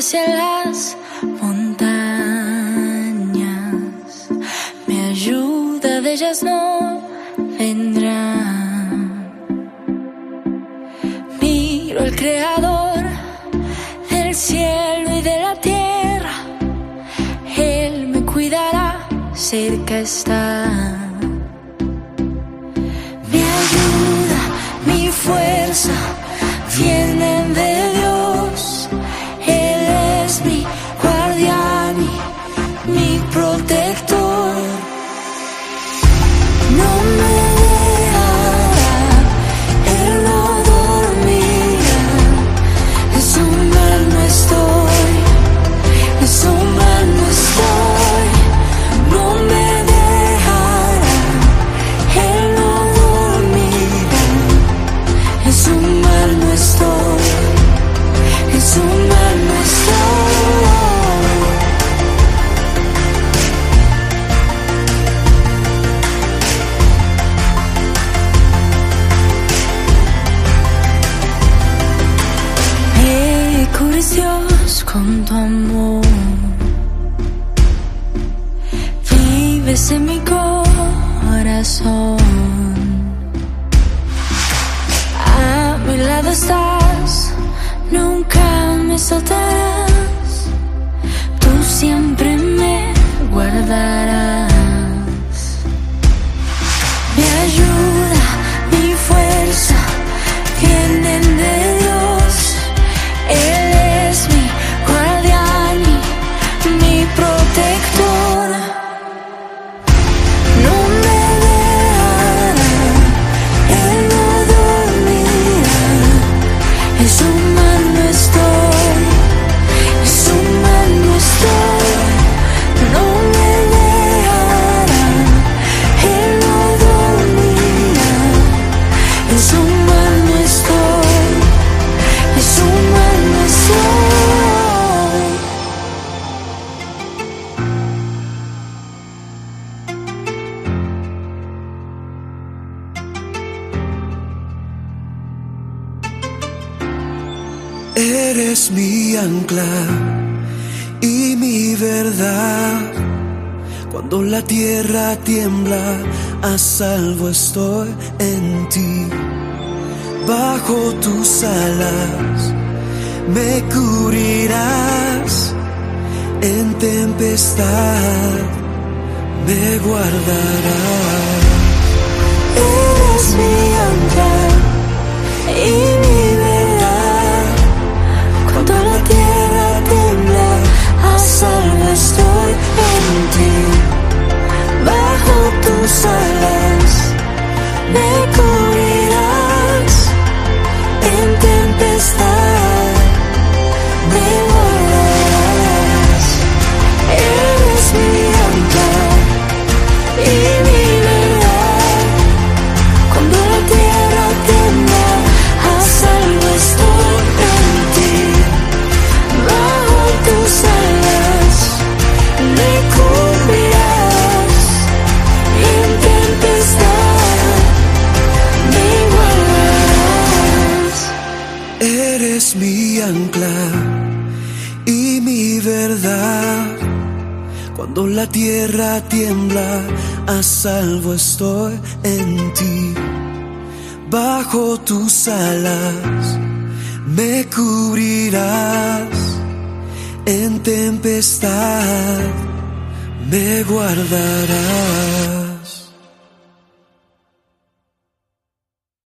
hacia las montañas. Mi ayuda de ellas no vendrá. Miro al Creador del cielo y de la tierra. Él me cuidará, cerca está. Mi ayuda, mi fuerza vienen No con tu amor. Vives en mi corazón. A mi lado estás, Eres mi ancla y mi verdad. Cuando la tierra tiembla, a salvo estoy en ti. Bajo tus alas me cubrirás. En tempestad me guardarás. Eres mi ancla y mi verdad. Cuando la tierra tiembla, a salvo estoy en ti. Bajo tus alas me cubrirás. En tempestad me guardarás.